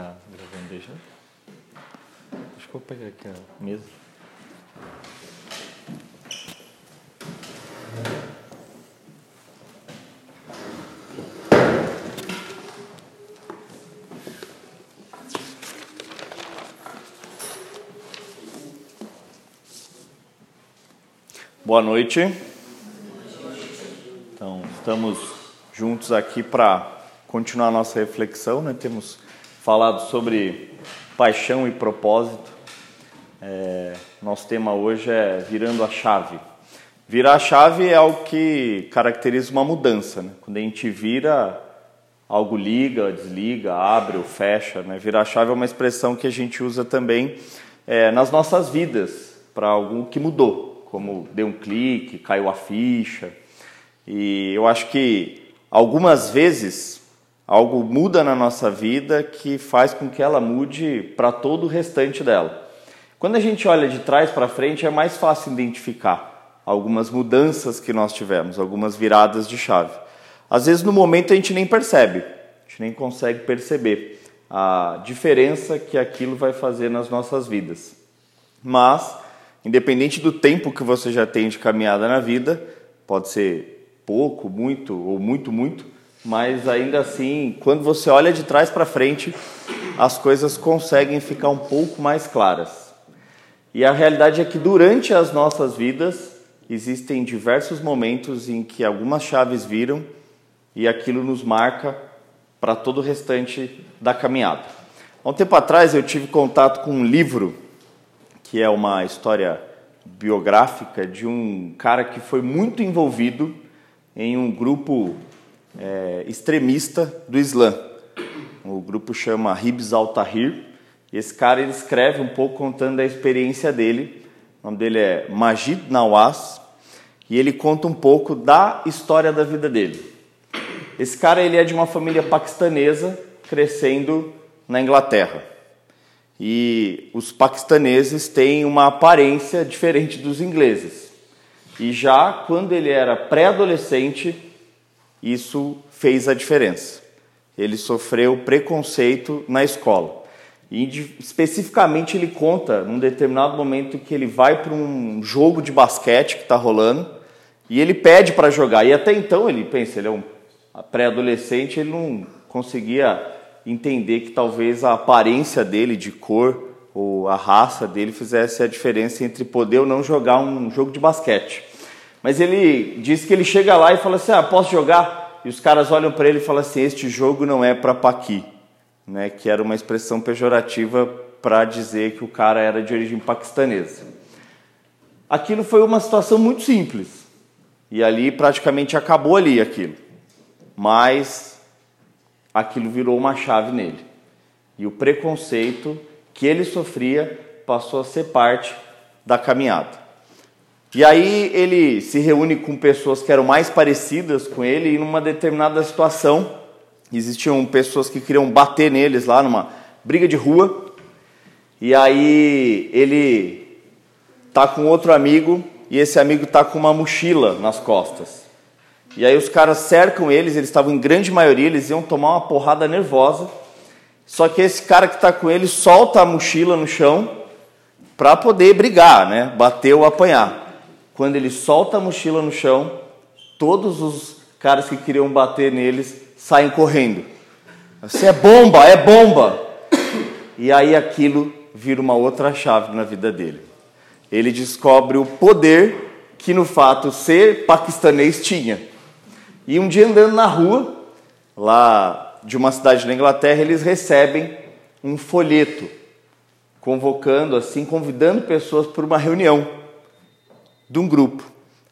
Tá gravando, deixa. Acho que vou pegar aqui a mesa. Boa noite. Então, estamos juntos aqui para continuar nossa reflexão. Né? Temos falado sobre paixão e propósito. É, nosso tema hoje é virando a chave. Virar a chave é algo que caracteriza uma mudança. Né? Quando a gente vira, algo liga, desliga, abre ou fecha. Né? Virar a chave é uma expressão que a gente usa também é, nas nossas vidas para algo que mudou, como deu um clique, caiu a ficha. E eu acho que algumas vezes algo muda na nossa vida que faz com que ela mude para todo o restante dela. Quando a gente olha de trás para frente, é mais fácil identificar algumas mudanças que nós tivemos, algumas viradas de chave. Às vezes, no momento, a gente nem percebe, a gente nem consegue perceber a diferença que aquilo vai fazer nas nossas vidas. Mas, independente do tempo que você já tem de caminhada na vida, pode ser pouco, muito ou muito, muito, mas ainda assim, quando você olha de trás para frente, as coisas conseguem ficar um pouco mais claras. E a realidade é que durante as nossas vidas existem diversos momentos em que algumas chaves viram e aquilo nos marca para todo o restante da caminhada. Há um tempo atrás eu tive contato com um livro que é uma história biográfica de um cara que foi muito envolvido em um grupo é, extremista do Islã. O grupo chama Hibs al-Tahrir. Esse cara ele escreve um pouco contando a experiência dele. O nome dele é Majid Nawaz. E ele conta um pouco da história da vida dele. Esse cara ele é de uma família paquistanesa crescendo na Inglaterra. E os paquistaneses têm uma aparência diferente dos ingleses. E já quando ele era pré-adolescente, isso fez a diferença. Ele sofreu preconceito na escola. E especificamente ele conta num determinado momento que ele vai para um jogo de basquete que está rolando e ele pede para jogar. E até então ele pensa, ele é um pré-adolescente, ele não conseguia entender que talvez a aparência dele de cor ou a raça dele fizesse a diferença entre poder ou não jogar um jogo de basquete. Mas ele diz que ele chega lá e fala assim: Ah, posso jogar? E os caras olham para ele e falam assim: Este jogo não é para Paqui, né? que era uma expressão pejorativa para dizer que o cara era de origem paquistanesa. Aquilo foi uma situação muito simples. E ali praticamente acabou ali aquilo. Mas aquilo virou uma chave nele. E o preconceito que ele sofria passou a ser parte da caminhada. E aí ele se reúne com pessoas que eram mais parecidas com ele e numa determinada situação existiam pessoas que queriam bater neles lá numa briga de rua. E aí ele tá com outro amigo e esse amigo tá com uma mochila nas costas. E aí os caras cercam eles, eles estavam em grande maioria, eles iam tomar uma porrada nervosa. Só que esse cara que está com ele solta a mochila no chão para poder brigar, né? Bater ou apanhar. Quando ele solta a mochila no chão, todos os caras que queriam bater neles saem correndo. Você é bomba, é bomba! E aí aquilo vira uma outra chave na vida dele. Ele descobre o poder que no fato ser paquistanês tinha. E um dia andando na rua, lá de uma cidade na Inglaterra, eles recebem um folheto convocando assim, convidando pessoas para uma reunião de um grupo.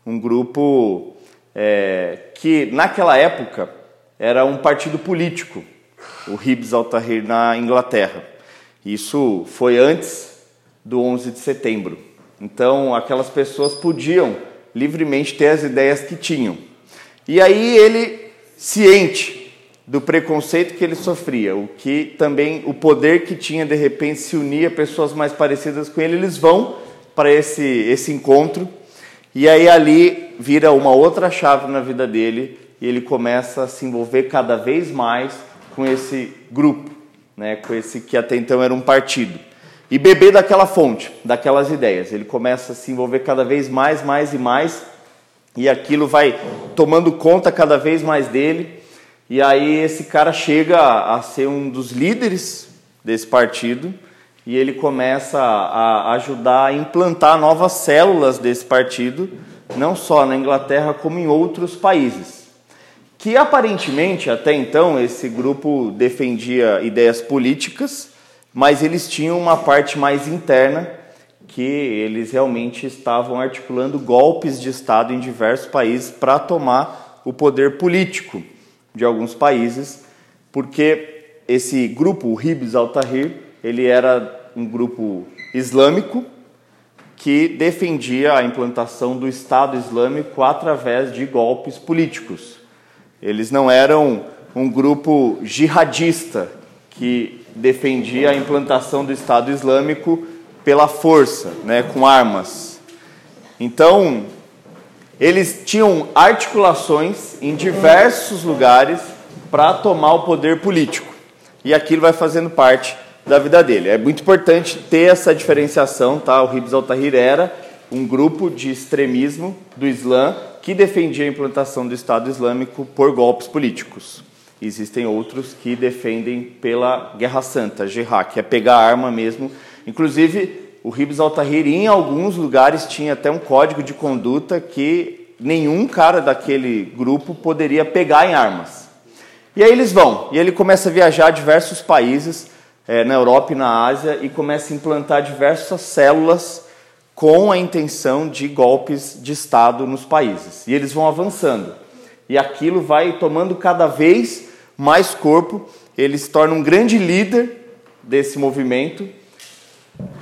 Um grupo é, que, naquela época, era um partido político, o Hibs al-Tahrir na Inglaterra. Isso foi antes do 11 de setembro. Então, aquelas pessoas podiam livremente ter as ideias que tinham. E aí ele, ciente do preconceito que ele sofria, o que também o poder que tinha de repente se unir a pessoas mais parecidas com ele, eles vão para esse esse encontro e aí ali vira uma outra chave na vida dele e ele começa a se envolver cada vez mais com esse grupo né, com esse que até então era um partido. E beber daquela fonte, daquelas ideias. Ele começa a se envolver cada vez mais, mais e mais, e aquilo vai tomando conta cada vez mais dele. E aí esse cara chega a ser um dos líderes desse partido e ele começa a ajudar a implantar novas células desse partido, não só na Inglaterra como em outros países. Que aparentemente até então esse grupo defendia ideias políticas, mas eles tinham uma parte mais interna que eles realmente estavam articulando golpes de Estado em diversos países para tomar o poder político de alguns países, porque esse grupo, o Hibs al-Tahrir, ele era um grupo islâmico que defendia a implantação do Estado Islâmico através de golpes políticos. Eles não eram um grupo jihadista que defendia a implantação do Estado Islâmico pela força, né, com armas. Então, eles tinham articulações em diversos lugares para tomar o poder político. E aquilo vai fazendo parte da vida dele. É muito importante ter essa diferenciação, tá? O Hibs al-Tahrir era um grupo de extremismo do Islã que defendia a implantação do Estado Islâmico por golpes políticos. Existem outros que defendem pela Guerra Santa, jihad, que é pegar arma mesmo. Inclusive, o Hibs al-Tahrir em alguns lugares tinha até um código de conduta que nenhum cara daquele grupo poderia pegar em armas. E aí eles vão, e ele começa a viajar a diversos países, é, na Europa e na Ásia e começa a implantar diversas células com a intenção de golpes de Estado nos países. E eles vão avançando. E aquilo vai tomando cada vez mais corpo, ele se torna um grande líder desse movimento.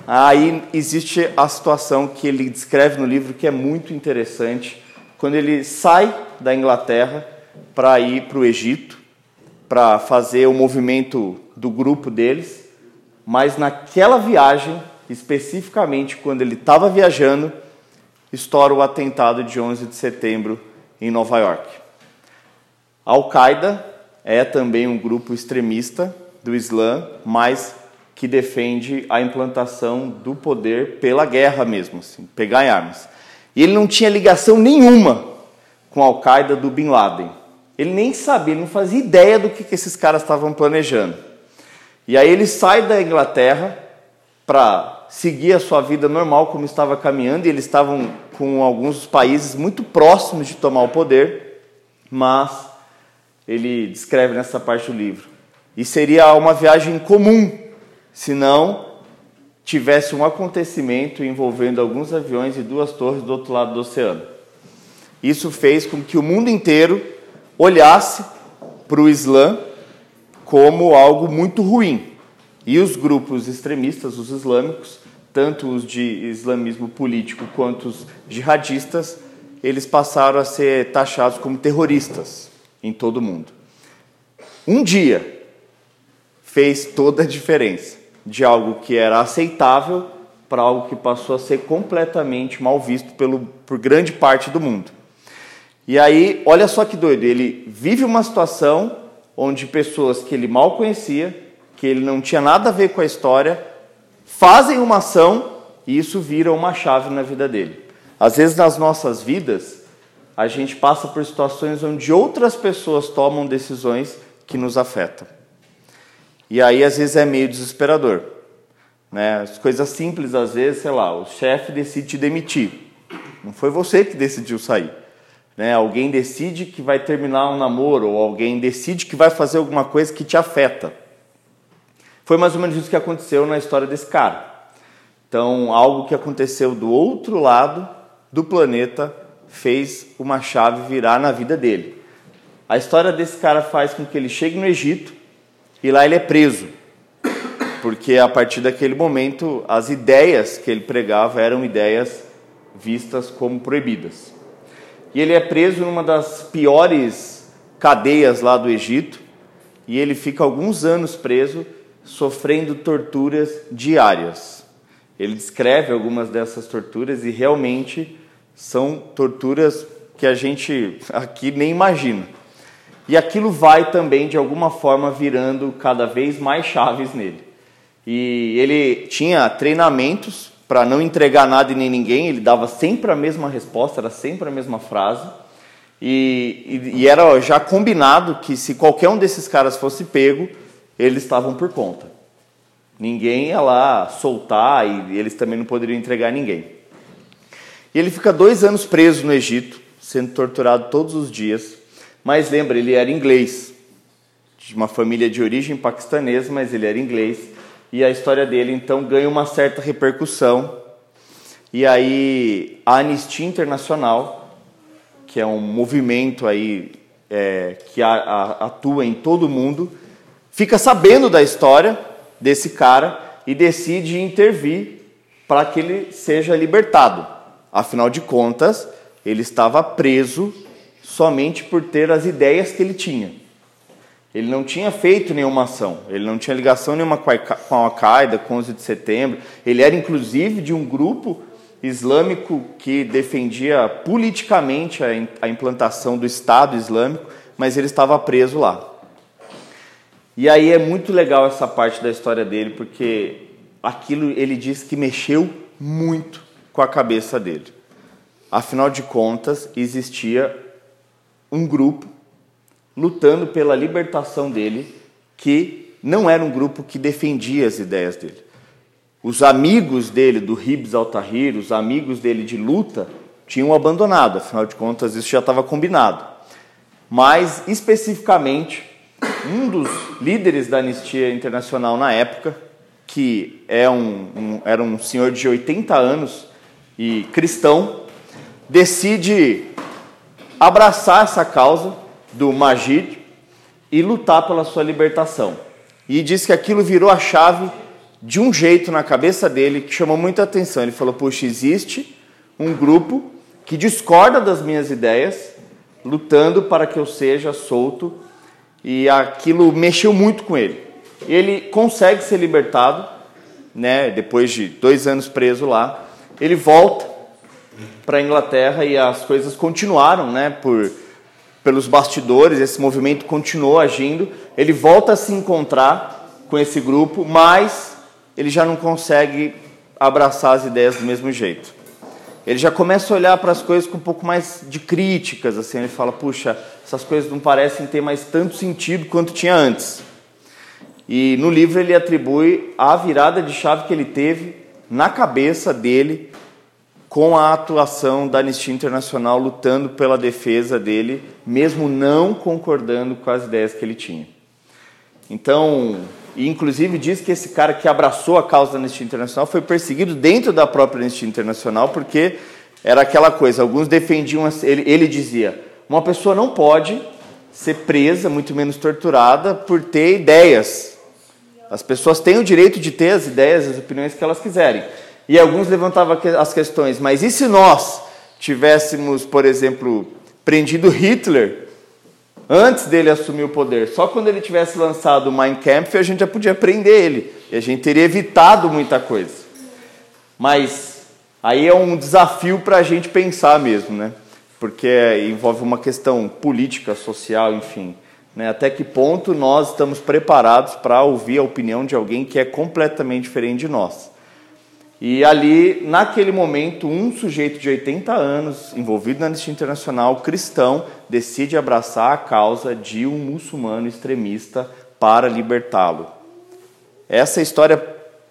Aí existe a situação que ele descreve no livro que é muito interessante, quando ele sai da Inglaterra para ir para o Egito, para fazer o movimento do grupo deles, mas naquela viagem, especificamente quando ele estava viajando, estoura o atentado de 11 de setembro em Nova York. Al-Qaeda é também um grupo extremista do Islã, mas que defende a implantação do poder pela guerra mesmo, assim, pegar em armas. E ele não tinha ligação nenhuma com a Al-Qaeda do Bin Laden. Ele nem sabia, ele não fazia ideia do que, que esses caras estavam planejando. E aí ele sai da Inglaterra para seguir a sua vida normal como estava caminhando, e eles estavam com alguns países muito próximos de tomar o poder, mas ele descreve nessa parte do livro. E seria uma viagem comum, se não tivesse um acontecimento envolvendo alguns aviões e duas torres do outro lado do oceano. Isso fez com que o mundo inteiro olhasse para o Islã como algo muito ruim. E os grupos extremistas, os islâmicos, tanto os de islamismo político quanto os jihadistas, eles passaram a ser taxados como terroristas em todo o mundo. Um dia fez toda a diferença de algo que era aceitável para algo que passou a ser completamente mal visto pelo, por grande parte do mundo. E aí, olha só que doido, ele vive uma situação onde pessoas que ele mal conhecia, que ele não tinha nada a ver com a história, fazem uma ação e isso vira uma chave na vida dele. Às vezes nas nossas vidas, a gente passa por situações onde outras pessoas tomam decisões que nos afetam. E aí às vezes é meio desesperador. Né? As coisas simples, às vezes, sei lá, o chefe decide te demitir. Não foi você que decidiu sair. Né? Alguém decide que vai terminar um namoro, ou alguém decide que vai fazer alguma coisa que te afeta. Foi mais ou menos isso que aconteceu na história desse cara. Então, algo que aconteceu do outro lado do planeta fez uma chave virar na vida dele. A história desse cara faz com que ele chegue no Egito e lá ele é preso. Porque a partir daquele momento as ideias que ele pregava eram ideias vistas como proibidas e ele é preso numa das piores cadeias lá do Egito, e ele fica alguns anos preso, sofrendo torturas diárias. Ele descreve algumas dessas torturas e realmente são torturas que a gente aqui nem imagina. e aquilo vai também de alguma forma virando cada vez mais chaves nele. E ele tinha treinamentos para não entregar nada e nem ninguém, ele dava sempre a mesma resposta, era sempre a mesma frase. E, e, e era já combinado que se qualquer um desses caras fosse pego, eles estavam por conta. Ninguém ia lá soltar e eles também não poderiam entregar ninguém. E ele fica dois anos preso no Egito, sendo torturado todos os dias. Mas lembra, ele era inglês, de uma família de origem paquistanesa, mas ele era inglês. E a história dele então ganha uma certa repercussão. E aí a Anistia Internacional, que é um movimento aí é, que a, a, atua em todo o mundo, fica sabendo da história desse cara e decide intervir para que ele seja libertado. Afinal de contas, ele estava preso somente por ter as ideias que ele tinha. Ele não tinha feito nenhuma ação, ele não tinha ligação nenhuma com a Al-Qaeda, com 11 de setembro. Ele era inclusive de um grupo islâmico que defendia politicamente a implantação do Estado Islâmico, mas ele estava preso lá. E aí é muito legal essa parte da história dele, porque aquilo ele diz que mexeu muito com a cabeça dele. Afinal de contas, existia um grupo lutando pela libertação dele, que não era um grupo que defendia as ideias dele. Os amigos dele, do Ribs al-Tahrir, os amigos dele de luta, tinham abandonado, afinal de contas, isso já estava combinado. Mas, especificamente, um dos líderes da Anistia Internacional na época, que é um, um, era um senhor de 80 anos e cristão, decide abraçar essa causa do Majid e lutar pela sua libertação. E diz que aquilo virou a chave de um jeito na cabeça dele que chamou muita atenção. Ele falou: Puxa, existe um grupo que discorda das minhas ideias, lutando para que eu seja solto, e aquilo mexeu muito com ele. Ele consegue ser libertado, né, depois de dois anos preso lá. Ele volta para a Inglaterra e as coisas continuaram, né, por pelos bastidores, esse movimento continuou agindo. Ele volta a se encontrar com esse grupo, mas ele já não consegue abraçar as ideias do mesmo jeito. Ele já começa a olhar para as coisas com um pouco mais de críticas, assim, ele fala: "Puxa, essas coisas não parecem ter mais tanto sentido quanto tinha antes". E no livro ele atribui a virada de chave que ele teve na cabeça dele com a atuação da Anistia Internacional lutando pela defesa dele, mesmo não concordando com as ideias que ele tinha. Então, inclusive diz que esse cara que abraçou a causa da Anistia Internacional foi perseguido dentro da própria Anistia Internacional, porque era aquela coisa, alguns defendiam, ele, ele dizia, uma pessoa não pode ser presa, muito menos torturada, por ter ideias. As pessoas têm o direito de ter as ideias, as opiniões que elas quiserem. E alguns levantavam as questões, mas e se nós tivéssemos, por exemplo, prendido Hitler antes dele assumir o poder? Só quando ele tivesse lançado o Mein Kampf a gente já podia prender ele e a gente teria evitado muita coisa. Mas aí é um desafio para a gente pensar mesmo, né? Porque envolve uma questão política, social, enfim. Né? Até que ponto nós estamos preparados para ouvir a opinião de alguém que é completamente diferente de nós? E ali, naquele momento, um sujeito de 80 anos, envolvido na Anistia Internacional, cristão, decide abraçar a causa de um muçulmano extremista para libertá-lo. Essa história,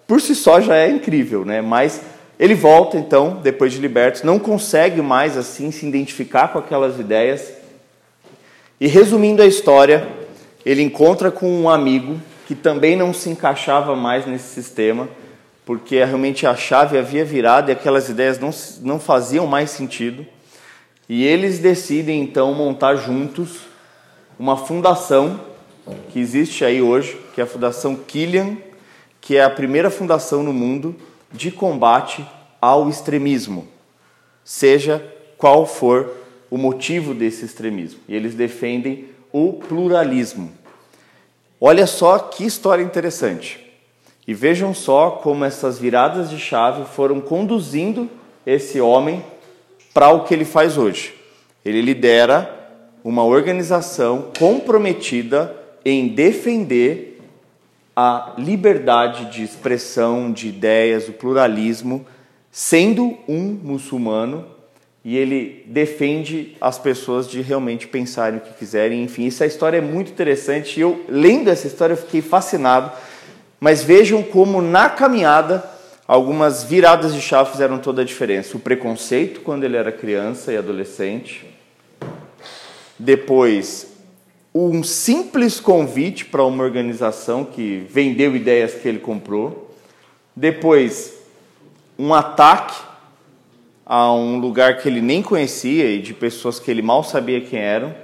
por si só, já é incrível, né? mas ele volta, então, depois de liberto, não consegue mais assim se identificar com aquelas ideias. E resumindo a história, ele encontra com um amigo que também não se encaixava mais nesse sistema porque realmente a chave havia virado e aquelas ideias não, não faziam mais sentido. E eles decidem então montar juntos uma fundação que existe aí hoje, que é a Fundação Killian, que é a primeira fundação no mundo de combate ao extremismo, seja qual for o motivo desse extremismo. E eles defendem o pluralismo. Olha só que história interessante. E vejam só como essas viradas de chave foram conduzindo esse homem para o que ele faz hoje. Ele lidera uma organização comprometida em defender a liberdade de expressão de ideias, o pluralismo, sendo um muçulmano e ele defende as pessoas de realmente pensarem o que quiserem. Enfim, essa história é muito interessante. Eu, lendo essa história, fiquei fascinado. Mas vejam como na caminhada algumas viradas de chave fizeram toda a diferença. O preconceito quando ele era criança e adolescente. Depois, um simples convite para uma organização que vendeu ideias que ele comprou. Depois, um ataque a um lugar que ele nem conhecia e de pessoas que ele mal sabia quem eram.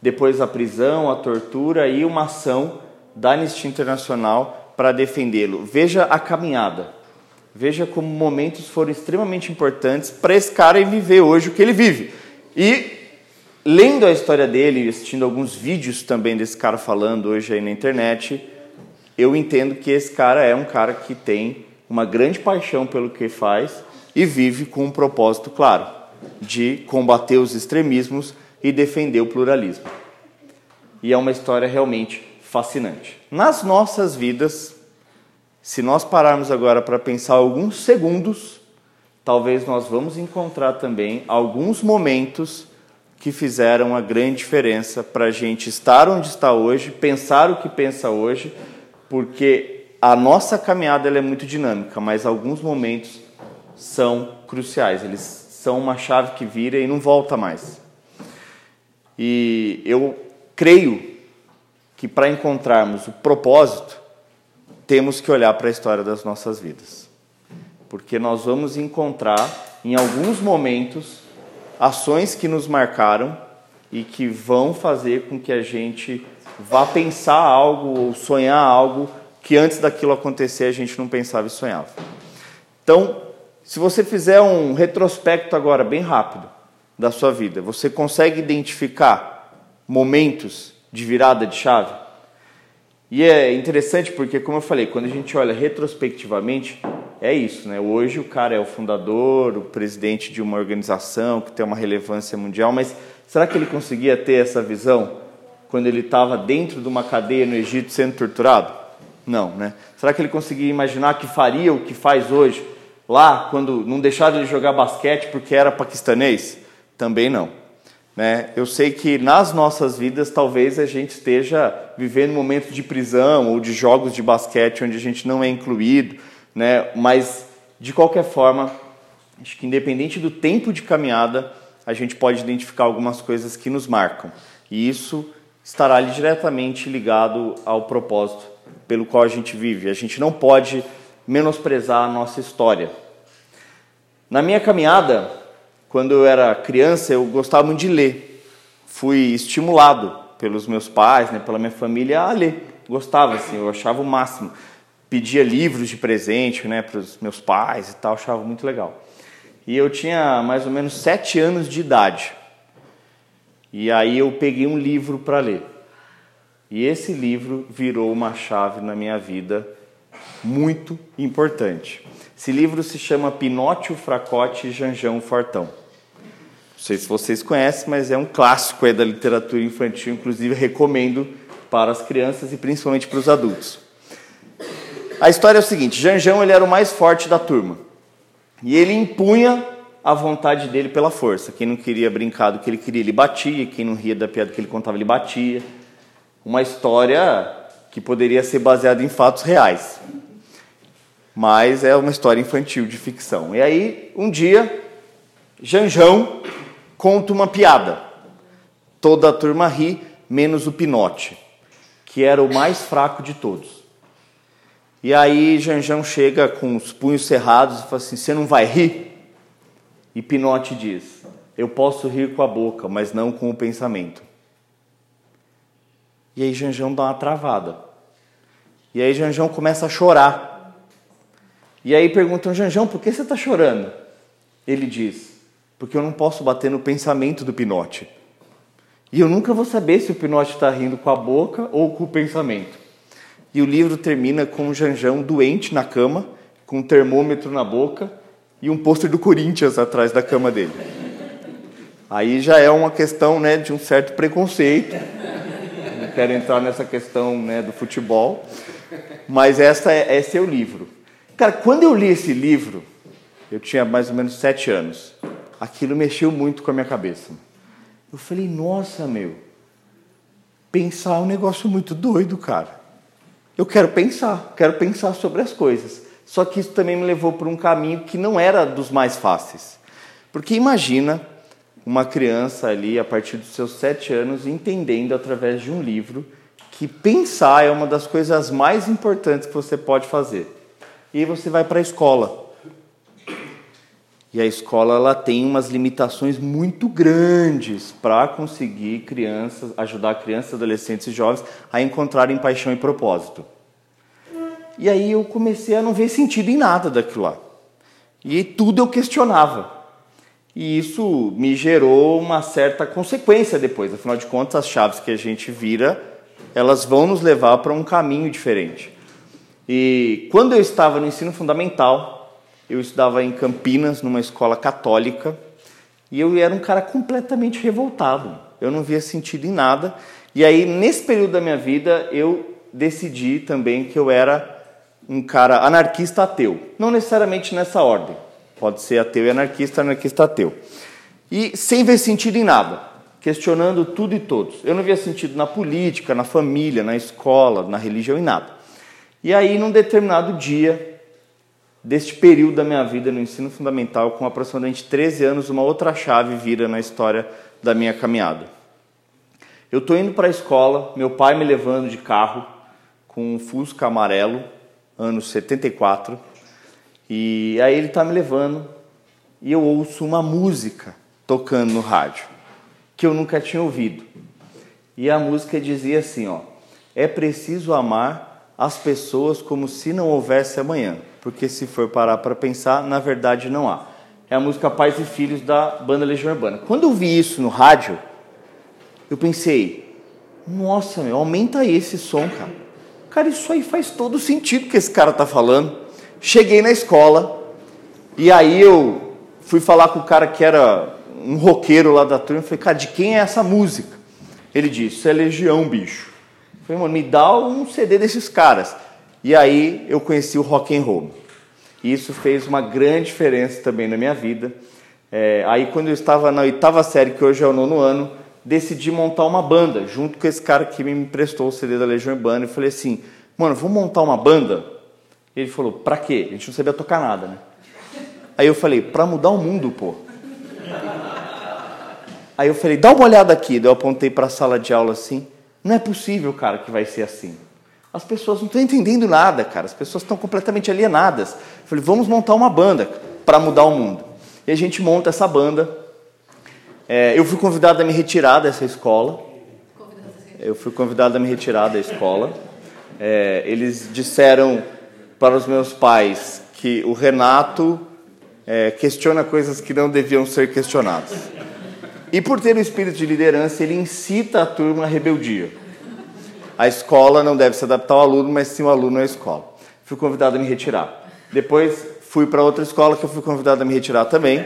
Depois, a prisão, a tortura e uma ação da Anistia Internacional para defendê-lo. Veja a caminhada. Veja como momentos foram extremamente importantes para esse cara viver hoje o que ele vive. E lendo a história dele assistindo alguns vídeos também desse cara falando hoje aí na internet, eu entendo que esse cara é um cara que tem uma grande paixão pelo que faz e vive com um propósito claro de combater os extremismos e defender o pluralismo. E é uma história realmente fascinante. Nas nossas vidas, se nós pararmos agora para pensar alguns segundos, talvez nós vamos encontrar também alguns momentos que fizeram a grande diferença para a gente estar onde está hoje, pensar o que pensa hoje, porque a nossa caminhada é muito dinâmica, mas alguns momentos são cruciais, eles são uma chave que vira e não volta mais. E eu creio que para encontrarmos o propósito, temos que olhar para a história das nossas vidas. Porque nós vamos encontrar em alguns momentos ações que nos marcaram e que vão fazer com que a gente vá pensar algo ou sonhar algo que antes daquilo acontecer a gente não pensava e sonhava. Então, se você fizer um retrospecto agora bem rápido da sua vida, você consegue identificar momentos de virada de chave? E é interessante porque, como eu falei, quando a gente olha retrospectivamente, é isso, né? Hoje o cara é o fundador, o presidente de uma organização que tem uma relevância mundial, mas será que ele conseguia ter essa visão quando ele estava dentro de uma cadeia no Egito sendo torturado? Não, né? Será que ele conseguia imaginar que faria o que faz hoje lá quando não deixaram ele jogar basquete porque era paquistanês? Também não. Né? Eu sei que nas nossas vidas talvez a gente esteja vivendo momentos de prisão ou de jogos de basquete onde a gente não é incluído, né? Mas de qualquer forma, acho que independente do tempo de caminhada, a gente pode identificar algumas coisas que nos marcam. E isso estará diretamente ligado ao propósito pelo qual a gente vive. A gente não pode menosprezar a nossa história. Na minha caminhada, quando eu era criança, eu gostava muito de ler. Fui estimulado pelos meus pais, né, pela minha família a ler. Gostava, assim, eu achava o máximo pedia livros de presente né, para os meus pais e tal, achava muito legal. E eu tinha mais ou menos sete anos de idade. E aí eu peguei um livro para ler. E esse livro virou uma chave na minha vida muito importante. Esse livro se chama Pinóquio, Fracote e Janjão Fortão. Não sei se vocês conhecem, mas é um clássico da literatura infantil, inclusive recomendo para as crianças e principalmente para os adultos. A história é o seguinte: Janjão ele era o mais forte da turma e ele impunha a vontade dele pela força. Quem não queria brincar do que ele queria, ele batia. Quem não ria da piada que ele contava, ele batia. Uma história que poderia ser baseada em fatos reais, mas é uma história infantil de ficção. E aí, um dia, Janjão conta uma piada. Toda a turma ri, menos o Pinote, que era o mais fraco de todos. E aí Janjão chega com os punhos cerrados e fala assim: Você não vai rir? E Pinote diz: Eu posso rir com a boca, mas não com o pensamento. E aí Janjão dá uma travada. E aí Janjão começa a chorar. E aí perguntam: Janjão, por que você está chorando? Ele diz: Porque eu não posso bater no pensamento do Pinote. E eu nunca vou saber se o Pinote está rindo com a boca ou com o pensamento. E o livro termina com um Janjão doente na cama, com um termômetro na boca e um pôster do Corinthians atrás da cama dele. Aí já é uma questão né, de um certo preconceito. Não quero entrar nessa questão né, do futebol, mas essa é, esse é o livro. Cara, quando eu li esse livro, eu tinha mais ou menos sete anos. Aquilo mexeu muito com a minha cabeça. Eu falei, nossa, meu, pensar é um negócio muito doido, cara. Eu quero pensar, quero pensar sobre as coisas. Só que isso também me levou por um caminho que não era dos mais fáceis. Porque imagina uma criança ali, a partir dos seus sete anos, entendendo através de um livro que pensar é uma das coisas mais importantes que você pode fazer. E aí você vai para a escola. E a escola ela tem umas limitações muito grandes para conseguir crianças, ajudar crianças, adolescentes e jovens a encontrarem paixão e propósito. E aí eu comecei a não ver sentido em nada daquilo lá. E tudo eu questionava. E isso me gerou uma certa consequência depois. Afinal de contas, as chaves que a gente vira, elas vão nos levar para um caminho diferente. E quando eu estava no ensino fundamental, eu estudava em Campinas, numa escola católica, e eu era um cara completamente revoltado. Eu não via sentido em nada. E aí, nesse período da minha vida, eu decidi também que eu era um cara anarquista ateu. Não necessariamente nessa ordem. Pode ser ateu e anarquista, anarquista ateu. E sem ver sentido em nada, questionando tudo e todos. Eu não via sentido na política, na família, na escola, na religião, em nada. E aí, num determinado dia, deste período da minha vida no ensino fundamental, com aproximadamente 13 anos, uma outra chave vira na história da minha caminhada. Eu estou indo para a escola, meu pai me levando de carro com um Fusca amarelo, ano 74, e aí ele está me levando e eu ouço uma música tocando no rádio que eu nunca tinha ouvido. E a música dizia assim, ó: É preciso amar as pessoas como se não houvesse amanhã porque se for parar para pensar, na verdade não há. É a música Pais e Filhos da banda Legião Urbana. Quando eu vi isso no rádio, eu pensei, nossa, meu, aumenta esse som, cara. Cara, isso aí faz todo sentido que esse cara tá falando. Cheguei na escola e aí eu fui falar com o cara que era um roqueiro lá da turma. Falei, cara, de quem é essa música? Ele disse, é Legião, bicho. Falei, mano, me dá um CD desses caras. E aí eu conheci o rock and roll. E isso fez uma grande diferença também na minha vida. É, aí quando eu estava na oitava série, que hoje é o nono ano, decidi montar uma banda, junto com esse cara que me emprestou o CD da Legião Urbana. E falei assim, mano, vamos montar uma banda? Ele falou, pra quê? A gente não sabia tocar nada, né? Aí eu falei, pra mudar o mundo, pô. Aí eu falei, dá uma olhada aqui. Daí eu apontei para a sala de aula assim. Não é possível, cara, que vai ser assim. As pessoas não estão entendendo nada, cara. As pessoas estão completamente alienadas. Eu falei, vamos montar uma banda para mudar o mundo. E a gente monta essa banda. É, eu fui convidado a me retirar dessa escola. Eu fui convidado a me retirar da escola. É, eles disseram para os meus pais que o Renato é, questiona coisas que não deviam ser questionadas. E por ter um espírito de liderança, ele incita a turma à rebeldia. A escola não deve se adaptar ao aluno, mas sim o aluno à escola. Fui convidado a me retirar. Depois fui para outra escola que eu fui convidado a me retirar também.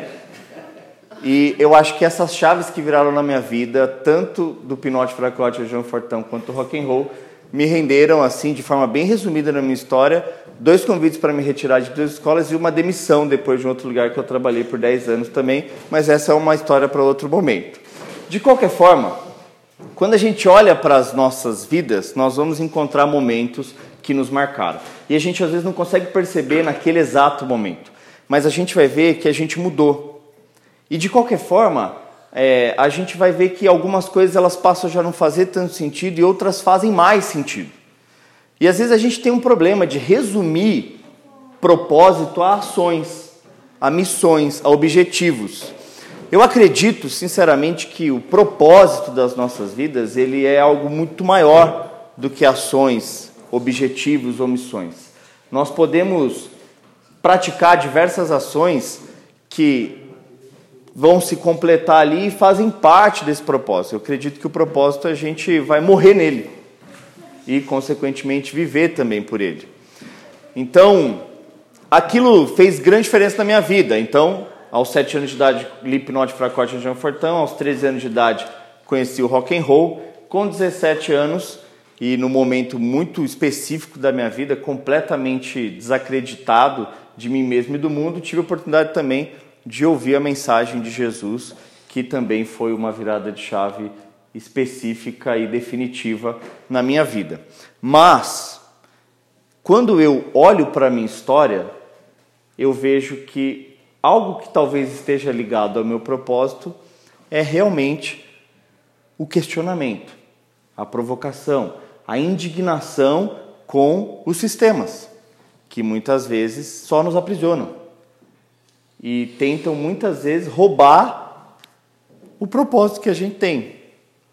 E eu acho que essas chaves que viraram na minha vida, tanto do Pinote Fracote, João Fortão, quanto do rock and roll, me renderam assim, de forma bem resumida na minha história, dois convites para me retirar de duas escolas e uma demissão depois de um outro lugar que eu trabalhei por 10 anos também, mas essa é uma história para outro momento. De qualquer forma, quando a gente olha para as nossas vidas, nós vamos encontrar momentos que nos marcaram. E a gente às vezes não consegue perceber naquele exato momento. Mas a gente vai ver que a gente mudou. E de qualquer forma, é, a gente vai ver que algumas coisas elas passam a já não fazer tanto sentido e outras fazem mais sentido. E às vezes a gente tem um problema de resumir propósito a ações, a missões, a objetivos. Eu acredito, sinceramente, que o propósito das nossas vidas ele é algo muito maior do que ações, objetivos ou missões. Nós podemos praticar diversas ações que vão se completar ali e fazem parte desse propósito. Eu acredito que o propósito a gente vai morrer nele e, consequentemente, viver também por ele. Então, aquilo fez grande diferença na minha vida. Então, Aos 7 anos de idade, Lipnote, Fracote e Jean Fortão. Aos 13 anos de idade, conheci o rock and roll. Com 17 anos, e no momento muito específico da minha vida, completamente desacreditado de mim mesmo e do mundo, tive a oportunidade também de ouvir a mensagem de Jesus, que também foi uma virada de chave específica e definitiva na minha vida. Mas, quando eu olho para a minha história, eu vejo que algo que talvez esteja ligado ao meu propósito é realmente o questionamento, a provocação, a indignação com os sistemas, que muitas vezes só nos aprisionam e tentam muitas vezes roubar o propósito que a gente tem.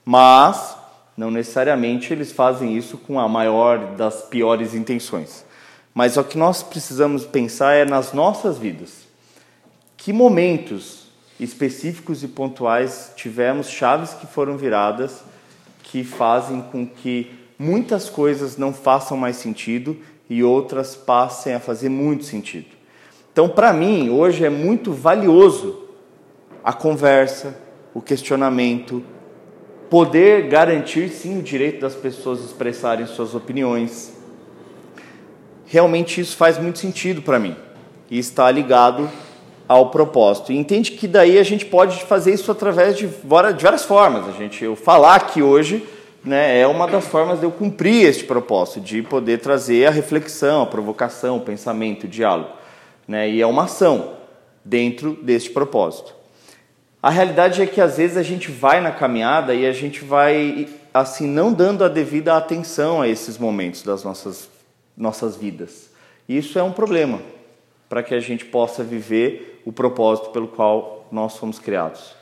Mas não necessariamente eles fazem isso com a maior das piores intenções. Mas o que nós precisamos pensar é nas nossas vidas. Que momentos específicos e pontuais tivemos chaves que foram viradas que fazem com que muitas coisas não façam mais sentido e outras passem a fazer muito sentido. Então, para mim, hoje é muito valioso a conversa, o questionamento, poder garantir sim o direito das pessoas expressarem suas opiniões. Realmente isso faz muito sentido para mim e está ligado ao propósito. E entende que daí a gente pode fazer isso através de várias formas. A gente eu falar aqui hoje né, é uma das formas de eu cumprir este propósito, de poder trazer a reflexão, a provocação, o pensamento, o diálogo. Né, e é uma ação dentro deste propósito. A realidade é que às vezes a gente vai na caminhada e a gente vai assim não dando a devida atenção a esses momentos das nossas nossas vidas. E isso é um problema para que a gente possa viver o propósito pelo qual nós fomos criados.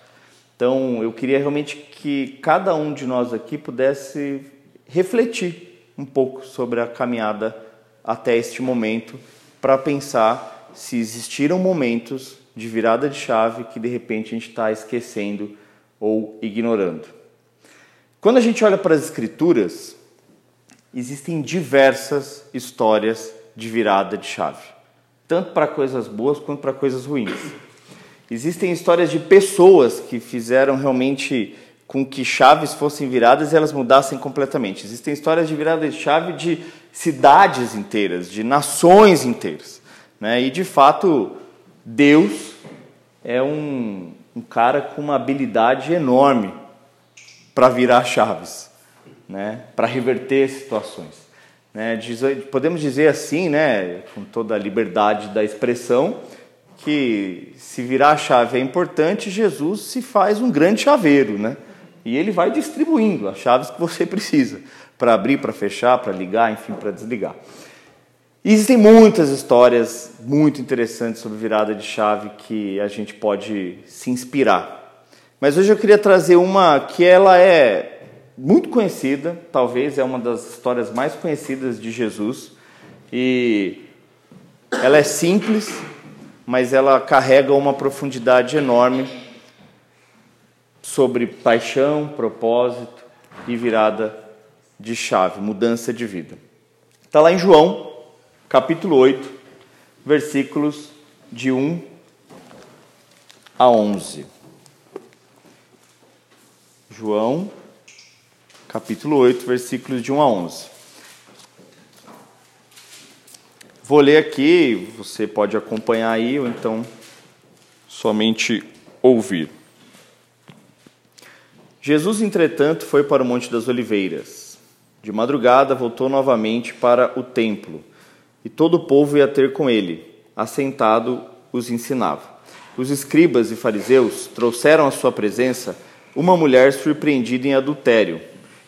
Então, eu queria realmente que cada um de nós aqui pudesse refletir um pouco sobre a caminhada até este momento, para pensar se existiram momentos de virada de chave que de repente a gente está esquecendo ou ignorando. Quando a gente olha para as Escrituras, existem diversas histórias de virada de chave, tanto para coisas boas quanto para coisas ruins. Existem histórias de pessoas que fizeram realmente com que chaves fossem viradas e elas mudassem completamente. Existem histórias de virada de chave de cidades inteiras, de nações inteiras. Né? E de fato, Deus é um, um cara com uma habilidade enorme para virar chaves, né? para reverter situações. Né? podemos dizer assim, né, com toda a liberdade da expressão, que se virar a chave é importante, Jesus se faz um grande chaveiro, né? E ele vai distribuindo as chaves que você precisa para abrir, para fechar, para ligar, enfim, para desligar. Existem muitas histórias muito interessantes sobre virada de chave que a gente pode se inspirar. Mas hoje eu queria trazer uma que ela é muito conhecida, talvez é uma das histórias mais conhecidas de Jesus e ela é simples, mas ela carrega uma profundidade enorme sobre paixão, propósito e virada de chave, mudança de vida. Está lá em João, capítulo 8, versículos de 1 a 11. João, capítulo 8, versículos de 1 a 11. Vou ler aqui, você pode acompanhar aí ou então somente ouvir. Jesus, entretanto, foi para o Monte das Oliveiras. De madrugada voltou novamente para o templo, e todo o povo ia ter com ele. Assentado, os ensinava. Os escribas e fariseus trouxeram à sua presença uma mulher surpreendida em adultério,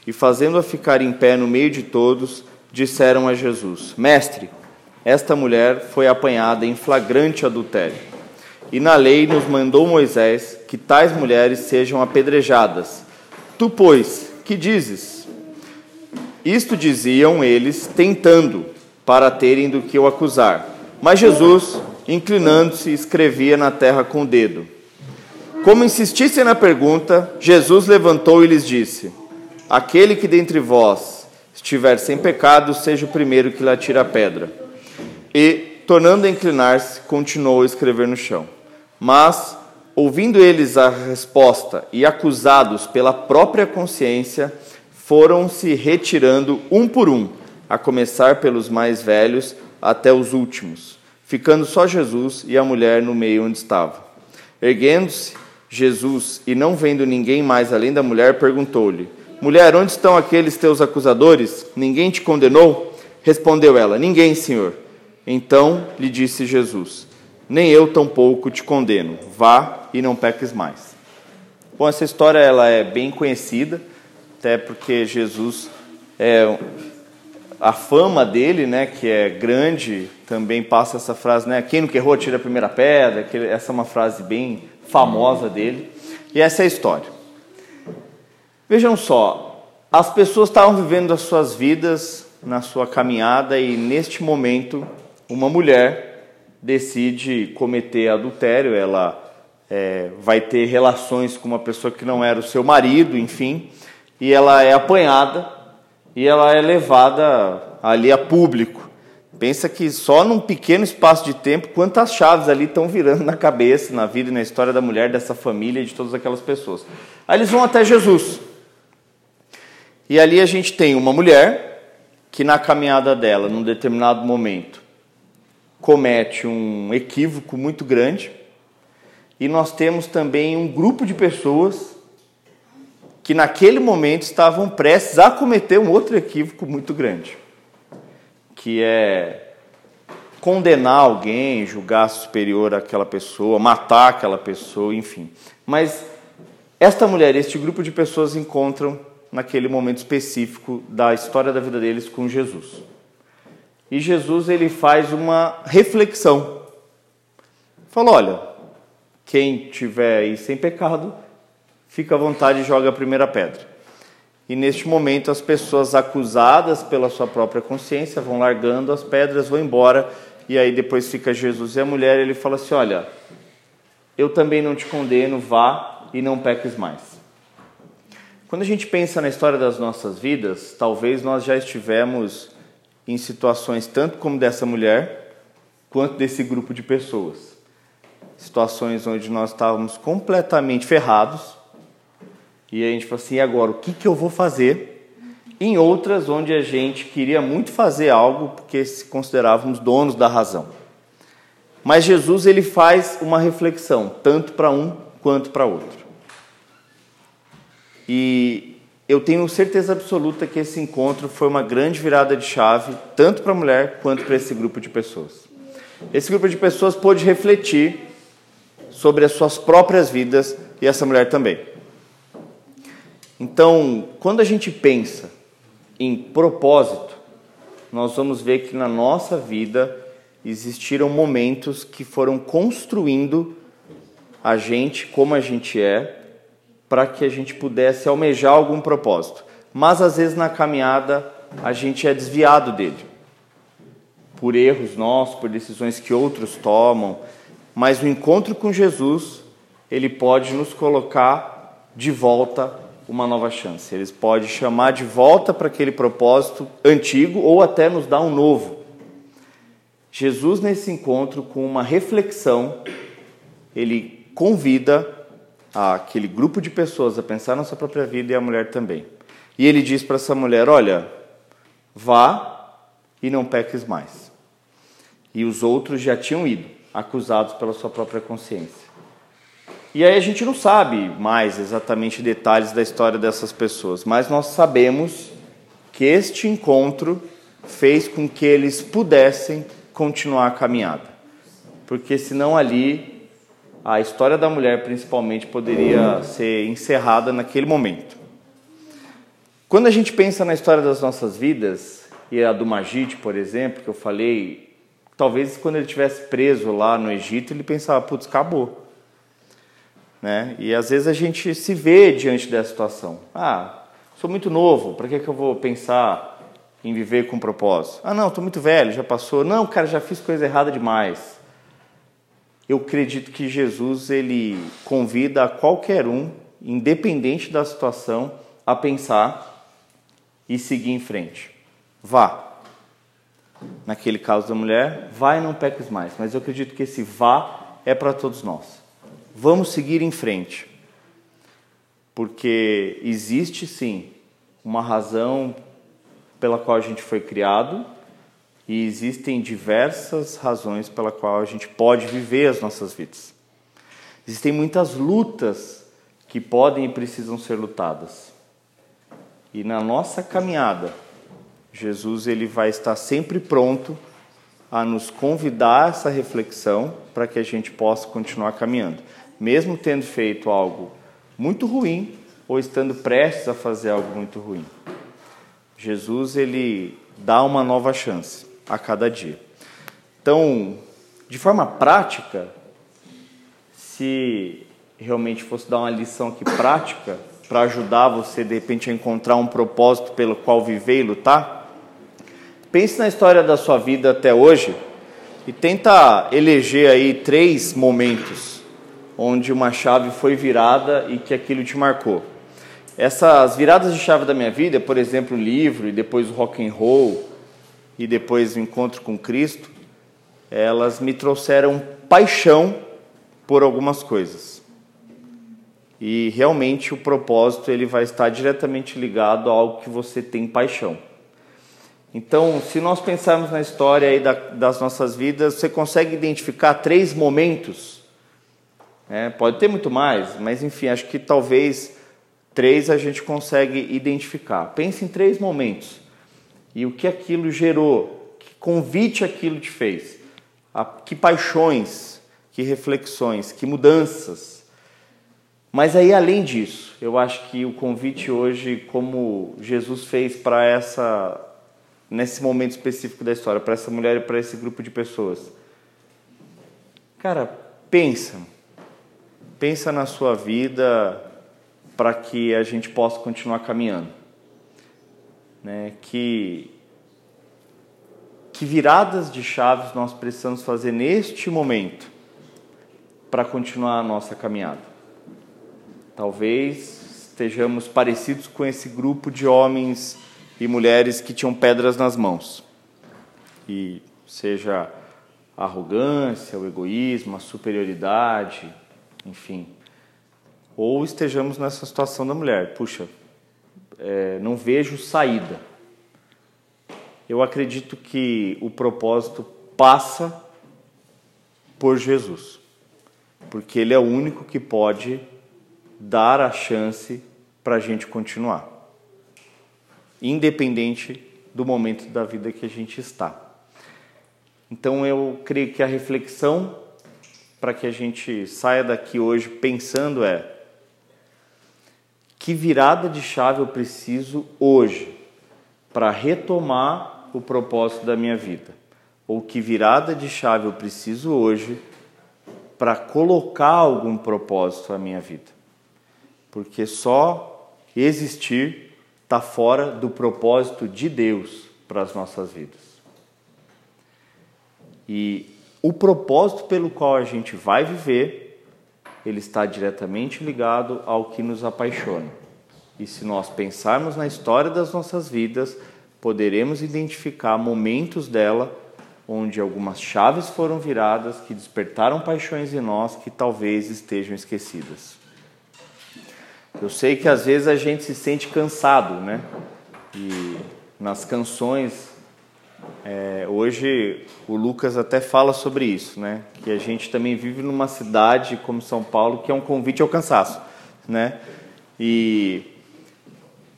e fazendo-a ficar em pé no meio de todos, disseram a Jesus: Mestre, esta mulher foi apanhada em flagrante adultério. E na lei nos mandou Moisés que tais mulheres sejam apedrejadas. Tu, pois, que dizes? Isto diziam eles, tentando, para terem do que o acusar. Mas Jesus, inclinando-se, escrevia na terra com o dedo. Como insistissem na pergunta, Jesus levantou e lhes disse: Aquele que dentre vós estiver sem pecado, seja o primeiro que lhe atire a pedra. E, tornando a inclinar-se, continuou a escrever no chão. Mas, ouvindo eles a resposta e acusados pela própria consciência, foram se retirando um por um, a começar pelos mais velhos até os últimos, ficando só Jesus e a mulher no meio onde estava. Erguendo-se, Jesus, e não vendo ninguém mais além da mulher, perguntou-lhe: Mulher, onde estão aqueles teus acusadores? Ninguém te condenou? Respondeu ela: Ninguém, Senhor. Então lhe disse Jesus: Nem eu tampouco te condeno. Vá e não peques mais. Bom, essa história ela é bem conhecida, até porque Jesus é a fama dele, né, que é grande, também passa essa frase, né, quem não errou tira a primeira pedra, que essa é uma frase bem famosa dele. E essa é a história. Vejam só, as pessoas estavam vivendo as suas vidas na sua caminhada e neste momento uma mulher decide cometer adultério, ela é, vai ter relações com uma pessoa que não era o seu marido, enfim, e ela é apanhada e ela é levada ali a público. Pensa que só num pequeno espaço de tempo, quantas chaves ali estão virando na cabeça, na vida e na história da mulher, dessa família e de todas aquelas pessoas. Aí eles vão até Jesus. E ali a gente tem uma mulher que, na caminhada dela, num determinado momento, comete um equívoco muito grande. E nós temos também um grupo de pessoas que naquele momento estavam prestes a cometer um outro equívoco muito grande, que é condenar alguém, julgar superior àquela pessoa, matar aquela pessoa, enfim. Mas esta mulher, este grupo de pessoas encontram naquele momento específico da história da vida deles com Jesus. E Jesus ele faz uma reflexão. Falou: olha, quem tiver aí sem pecado, fica à vontade e joga a primeira pedra. E neste momento as pessoas acusadas pela sua própria consciência vão largando as pedras, vão embora, e aí depois fica Jesus e a mulher, ele fala assim: "Olha, eu também não te condeno, vá e não peques mais". Quando a gente pensa na história das nossas vidas, talvez nós já estivemos em situações tanto como dessa mulher, quanto desse grupo de pessoas. Situações onde nós estávamos completamente ferrados, e a gente falou assim: e agora, o que, que eu vou fazer? Em outras, onde a gente queria muito fazer algo porque se considerávamos donos da razão. Mas Jesus ele faz uma reflexão, tanto para um quanto para outro. E eu tenho certeza absoluta que esse encontro foi uma grande virada de chave, tanto para a mulher quanto para esse grupo de pessoas. Esse grupo de pessoas pôde refletir sobre as suas próprias vidas e essa mulher também. Então, quando a gente pensa em propósito, nós vamos ver que na nossa vida existiram momentos que foram construindo a gente como a gente é, para que a gente pudesse almejar algum propósito. Mas às vezes na caminhada a gente é desviado dele, por erros nossos, por decisões que outros tomam. Mas o encontro com Jesus, ele pode nos colocar de volta uma nova chance. Eles podem chamar de volta para aquele propósito antigo ou até nos dar um novo. Jesus, nesse encontro, com uma reflexão, ele convida aquele grupo de pessoas a pensar na sua própria vida e a mulher também. E ele diz para essa mulher: Olha, vá e não peques mais. E os outros já tinham ido, acusados pela sua própria consciência. E aí a gente não sabe mais exatamente detalhes da história dessas pessoas, mas nós sabemos que este encontro fez com que eles pudessem continuar a caminhada. Porque senão ali a história da mulher principalmente poderia ser encerrada naquele momento. Quando a gente pensa na história das nossas vidas, e a do Magite, por exemplo, que eu falei, talvez quando ele estivesse preso lá no Egito, ele pensava, putz, acabou. Né? E às vezes a gente se vê diante dessa situação. Ah, sou muito novo, para que, que eu vou pensar em viver com propósito? Ah, não, estou muito velho, já passou. Não, cara, já fiz coisa errada demais. Eu acredito que Jesus ele convida a qualquer um, independente da situação, a pensar e seguir em frente. Vá. Naquele caso da mulher, vá e não peques mais. Mas eu acredito que esse vá é para todos nós. Vamos seguir em frente. Porque existe sim uma razão pela qual a gente foi criado e existem diversas razões pela qual a gente pode viver as nossas vidas. Existem muitas lutas que podem e precisam ser lutadas. E na nossa caminhada, Jesus ele vai estar sempre pronto a nos convidar a essa reflexão para que a gente possa continuar caminhando, mesmo tendo feito algo muito ruim ou estando prestes a fazer algo muito ruim. Jesus ele dá uma nova chance a cada dia. Então, de forma prática, se realmente fosse dar uma lição aqui prática para ajudar você de repente a encontrar um propósito pelo qual viver e lutar, Pense na história da sua vida até hoje e tenta eleger aí três momentos onde uma chave foi virada e que aquilo te marcou. Essas viradas de chave da minha vida, por exemplo, o livro e depois o rock and roll e depois o encontro com Cristo, elas me trouxeram paixão por algumas coisas. E realmente o propósito ele vai estar diretamente ligado a algo que você tem paixão. Então, se nós pensarmos na história aí da, das nossas vidas, você consegue identificar três momentos? É, pode ter muito mais, mas enfim, acho que talvez três a gente consegue identificar. Pense em três momentos e o que aquilo gerou, que convite aquilo te fez, a, que paixões, que reflexões, que mudanças. Mas aí, além disso, eu acho que o convite hoje, como Jesus fez para essa nesse momento específico da história, para essa mulher e para esse grupo de pessoas. Cara, pensa. Pensa na sua vida para que a gente possa continuar caminhando. Né? Que, que viradas de chaves nós precisamos fazer neste momento para continuar a nossa caminhada? Talvez estejamos parecidos com esse grupo de homens e mulheres que tinham pedras nas mãos. E seja a arrogância, o egoísmo, a superioridade, enfim. Ou estejamos nessa situação da mulher, puxa, é, não vejo saída. Eu acredito que o propósito passa por Jesus, porque Ele é o único que pode dar a chance para a gente continuar independente do momento da vida que a gente está. Então eu creio que a reflexão para que a gente saia daqui hoje pensando é que virada de chave eu preciso hoje para retomar o propósito da minha vida? Ou que virada de chave eu preciso hoje para colocar algum propósito na minha vida? Porque só existir está fora do propósito de Deus para as nossas vidas. E o propósito pelo qual a gente vai viver, ele está diretamente ligado ao que nos apaixona. E se nós pensarmos na história das nossas vidas, poderemos identificar momentos dela onde algumas chaves foram viradas que despertaram paixões em nós que talvez estejam esquecidas. Eu sei que às vezes a gente se sente cansado, né? E nas canções, é, hoje o Lucas até fala sobre isso, né? Que a gente também vive numa cidade como São Paulo que é um convite ao cansaço, né? E,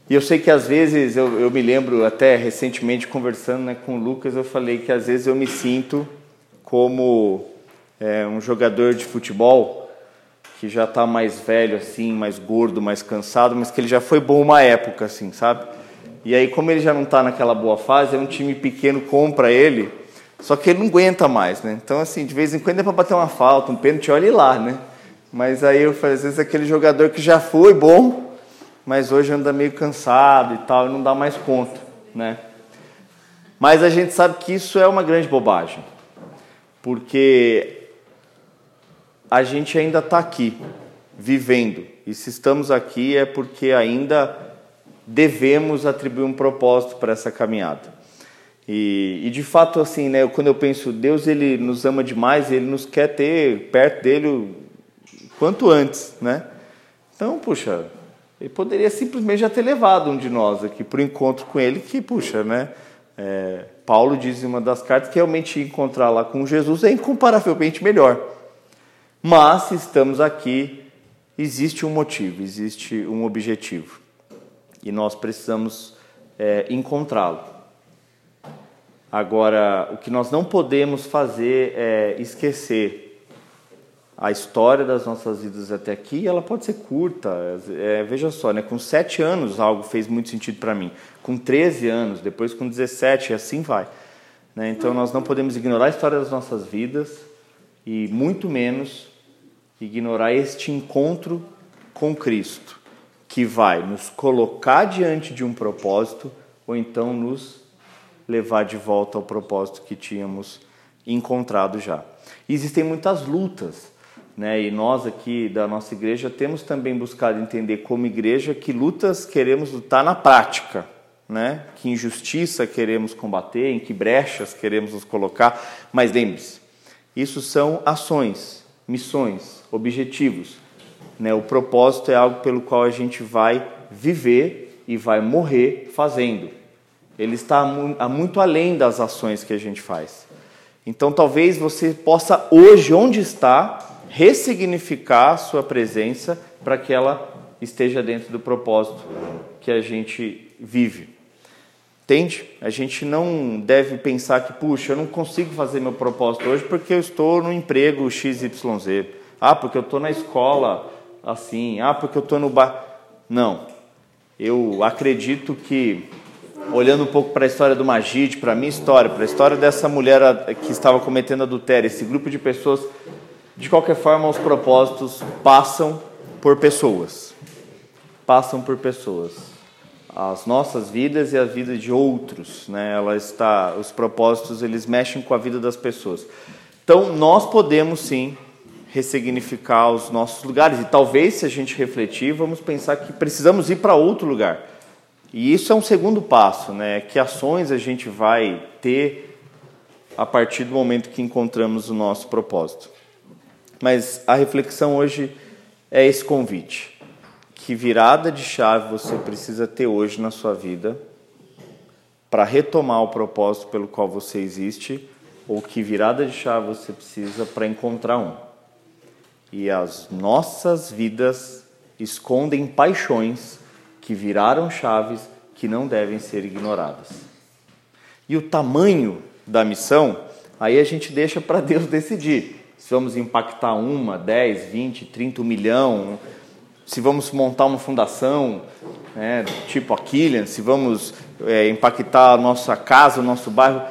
e eu sei que às vezes, eu, eu me lembro até recentemente conversando né, com o Lucas, eu falei que às vezes eu me sinto como é, um jogador de futebol que já está mais velho, assim, mais gordo, mais cansado, mas que ele já foi bom uma época, assim, sabe? E aí, como ele já não está naquela boa fase, aí um time pequeno compra ele, só que ele não aguenta mais, né? Então, assim, de vez em quando é para bater uma falta, um pênalti, olha lá, né? Mas aí eu falei, às vezes aquele jogador que já foi bom, mas hoje anda meio cansado e tal, e não dá mais conta, né? Mas a gente sabe que isso é uma grande bobagem, porque a gente ainda está aqui, vivendo. E se estamos aqui é porque ainda devemos atribuir um propósito para essa caminhada. E, e, de fato, assim, né, quando eu penso, Deus ele nos ama demais, ele nos quer ter perto dele quanto antes, né? Então, puxa, ele poderia simplesmente já ter levado um de nós aqui para o encontro com ele, que, puxa, né? É, Paulo diz em uma das cartas que realmente encontrar lá com Jesus é incomparavelmente melhor. Mas se estamos aqui, existe um motivo, existe um objetivo. E nós precisamos é, encontrá-lo. Agora, o que nós não podemos fazer é esquecer a história das nossas vidas até aqui, ela pode ser curta. É, veja só, né? com sete anos algo fez muito sentido para mim. Com 13 anos, depois com 17, e assim vai. Né? Então nós não podemos ignorar a história das nossas vidas e muito menos ignorar este encontro com Cristo, que vai nos colocar diante de um propósito ou então nos levar de volta ao propósito que tínhamos encontrado já. E existem muitas lutas né? E nós aqui da nossa igreja temos também buscado entender como igreja que lutas queremos lutar na prática, né? Que injustiça queremos combater, em que brechas queremos nos colocar, mas lembre-se, isso são ações, missões, objetivos, né? O propósito é algo pelo qual a gente vai viver e vai morrer fazendo. Ele está muito além das ações que a gente faz. Então, talvez você possa hoje, onde está, ressignificar a sua presença para que ela esteja dentro do propósito que a gente vive. Entende? A gente não deve pensar que, puxa, eu não consigo fazer meu propósito hoje porque eu estou no emprego XYZ. Ah, porque eu estou na escola assim. Ah, porque eu estou no bar. Não. Eu acredito que, olhando um pouco para a história do Magide, para a minha história, para a história dessa mulher que estava cometendo adultério, esse grupo de pessoas de qualquer forma, os propósitos passam por pessoas. Passam por pessoas. As nossas vidas e a vida de outros, né? Ela está, os propósitos eles mexem com a vida das pessoas. Então, nós podemos sim ressignificar os nossos lugares e talvez se a gente refletir, vamos pensar que precisamos ir para outro lugar. E isso é um segundo passo, né? Que ações a gente vai ter a partir do momento que encontramos o nosso propósito. Mas a reflexão hoje é esse convite. Que virada de chave você precisa ter hoje na sua vida para retomar o propósito pelo qual você existe, ou que virada de chave você precisa para encontrar um. E as nossas vidas escondem paixões que viraram chaves que não devem ser ignoradas. E o tamanho da missão, aí a gente deixa para Deus decidir se vamos impactar uma, dez, vinte, trinta, um milhão, se vamos montar uma fundação, né, tipo a Killian, se vamos é, impactar a nossa casa, o nosso bairro.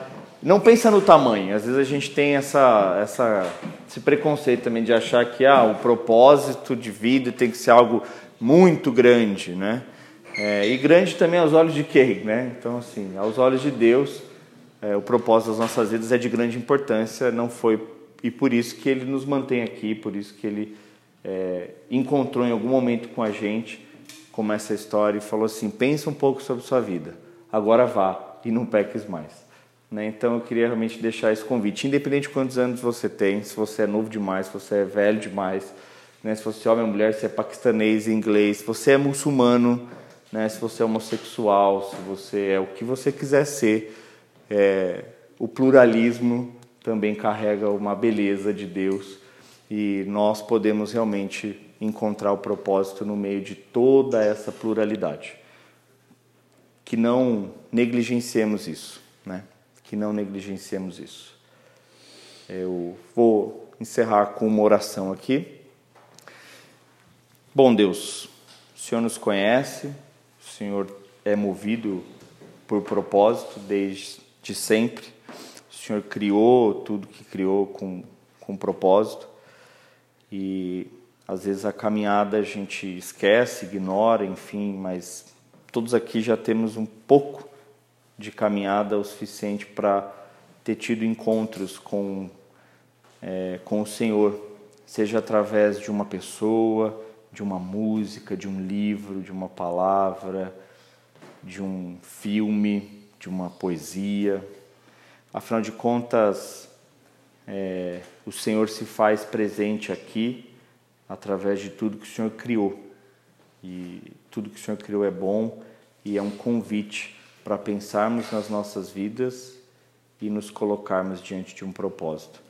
Não pensa no tamanho. Às vezes a gente tem essa, essa, esse preconceito também de achar que ah, o propósito de vida tem que ser algo muito grande, né? É, e grande também aos olhos de quem, né? Então, assim, aos olhos de Deus, é, o propósito das nossas vidas é de grande importância, não foi e por isso que ele nos mantém aqui, por isso que ele é, encontrou em algum momento com a gente, como essa história, e falou assim: pensa um pouco sobre sua vida, agora vá e não peques mais. Né? Então eu queria realmente deixar esse convite, independente de quantos anos você tem, se você é novo demais, se você é velho demais, né? se você é homem ou mulher, se é paquistanês, inglês, se você é muçulmano, né? se você é homossexual, se você é o que você quiser ser, é, o pluralismo também carrega uma beleza de Deus e nós podemos realmente encontrar o propósito no meio de toda essa pluralidade. Que não negligenciemos isso, né? Que não negligenciemos isso. Eu vou encerrar com uma oração aqui. Bom Deus, o Senhor nos conhece, o Senhor é movido por propósito desde sempre. Senhor criou tudo que criou com, com propósito e às vezes a caminhada a gente esquece, ignora, enfim, mas todos aqui já temos um pouco de caminhada o suficiente para ter tido encontros com, é, com o Senhor, seja através de uma pessoa, de uma música, de um livro, de uma palavra, de um filme, de uma poesia. Afinal de contas, é, o Senhor se faz presente aqui através de tudo que o Senhor criou. E tudo que o Senhor criou é bom e é um convite para pensarmos nas nossas vidas e nos colocarmos diante de um propósito.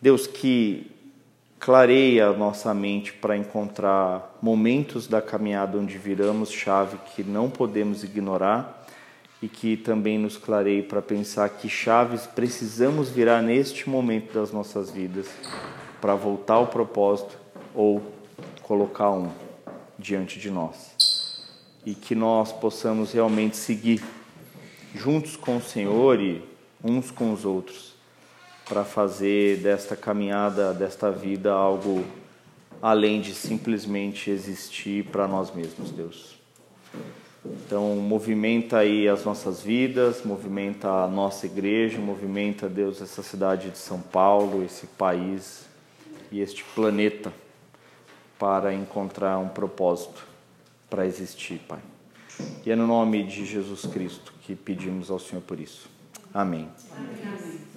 Deus, que clareia a nossa mente para encontrar momentos da caminhada onde viramos chave que não podemos ignorar e que também nos clareie para pensar que chaves precisamos virar neste momento das nossas vidas para voltar ao propósito ou colocar um diante de nós. E que nós possamos realmente seguir juntos com o Senhor e uns com os outros para fazer desta caminhada, desta vida, algo além de simplesmente existir para nós mesmos, Deus. Então, movimenta aí as nossas vidas, movimenta a nossa igreja, movimenta, Deus, essa cidade de São Paulo, esse país e este planeta para encontrar um propósito para existir, Pai. E é no nome de Jesus Cristo que pedimos ao Senhor por isso. Amém. Amém.